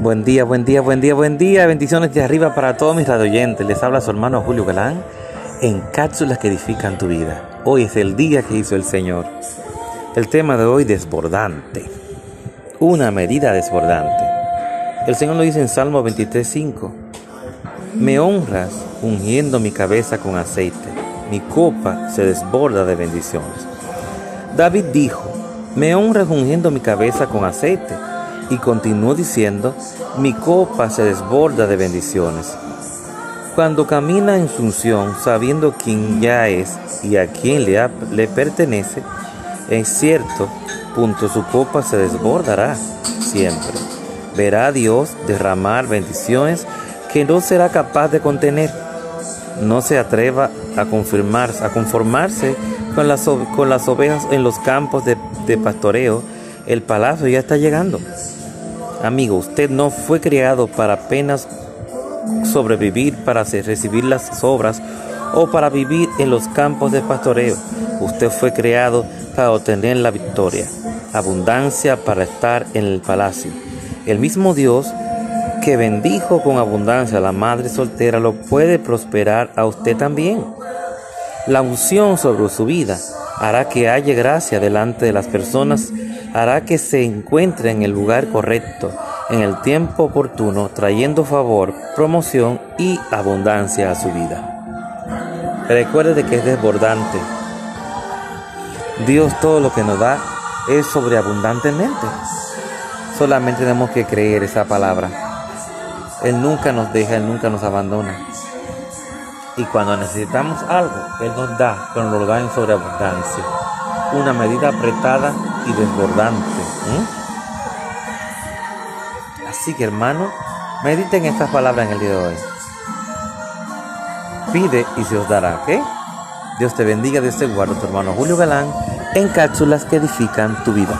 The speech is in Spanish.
Buen día, buen día, buen día, buen día. Bendiciones de arriba para todos mis radioyentes. Les habla su hermano Julio Galán en cápsulas que edifican tu vida. Hoy es el día que hizo el Señor. El tema de hoy, desbordante. Una medida desbordante. El Señor lo dice en Salmo 23.5. Me honras ungiendo mi cabeza con aceite. Mi copa se desborda de bendiciones. David dijo, me honras ungiendo mi cabeza con aceite y continuó diciendo, mi copa se desborda de bendiciones. Cuando camina en su unción, sabiendo quién ya es y a quién le, pertenece, en cierto punto su copa se desbordará siempre. Verá a Dios derramar bendiciones que no será capaz de contener. No se atreva a, confirmarse, a conformarse con las, ovejas en los campos de pastoreo. El palacio ya está llegando. Amigo, usted no fue creado para apenas sobrevivir, para recibir las obras o para vivir en los campos de pastoreo. Usted fue creado para obtener la victoria, abundancia para estar en el palacio. El mismo Dios que bendijo con abundancia a la madre soltera lo puede prosperar a usted también. La unción sobre su vida hará que haya gracia delante de las personas hará que se encuentre en el lugar correcto, en el tiempo oportuno, trayendo favor, promoción y abundancia a su vida. Recuerde de que es desbordante. Dios todo lo que nos da es sobreabundantemente. Solamente tenemos que creer esa palabra. Él nunca nos deja, Él nunca nos abandona. Y cuando necesitamos algo, Él nos da, pero nos lo da en sobreabundancia. Una medida apretada y desbordante. Así que hermano, mediten estas palabras en el día de hoy. Pide y se os dará, ¿ok? Dios te bendiga, Dios te guarde, tu hermano Julio Galán, en cápsulas que edifican tu vida.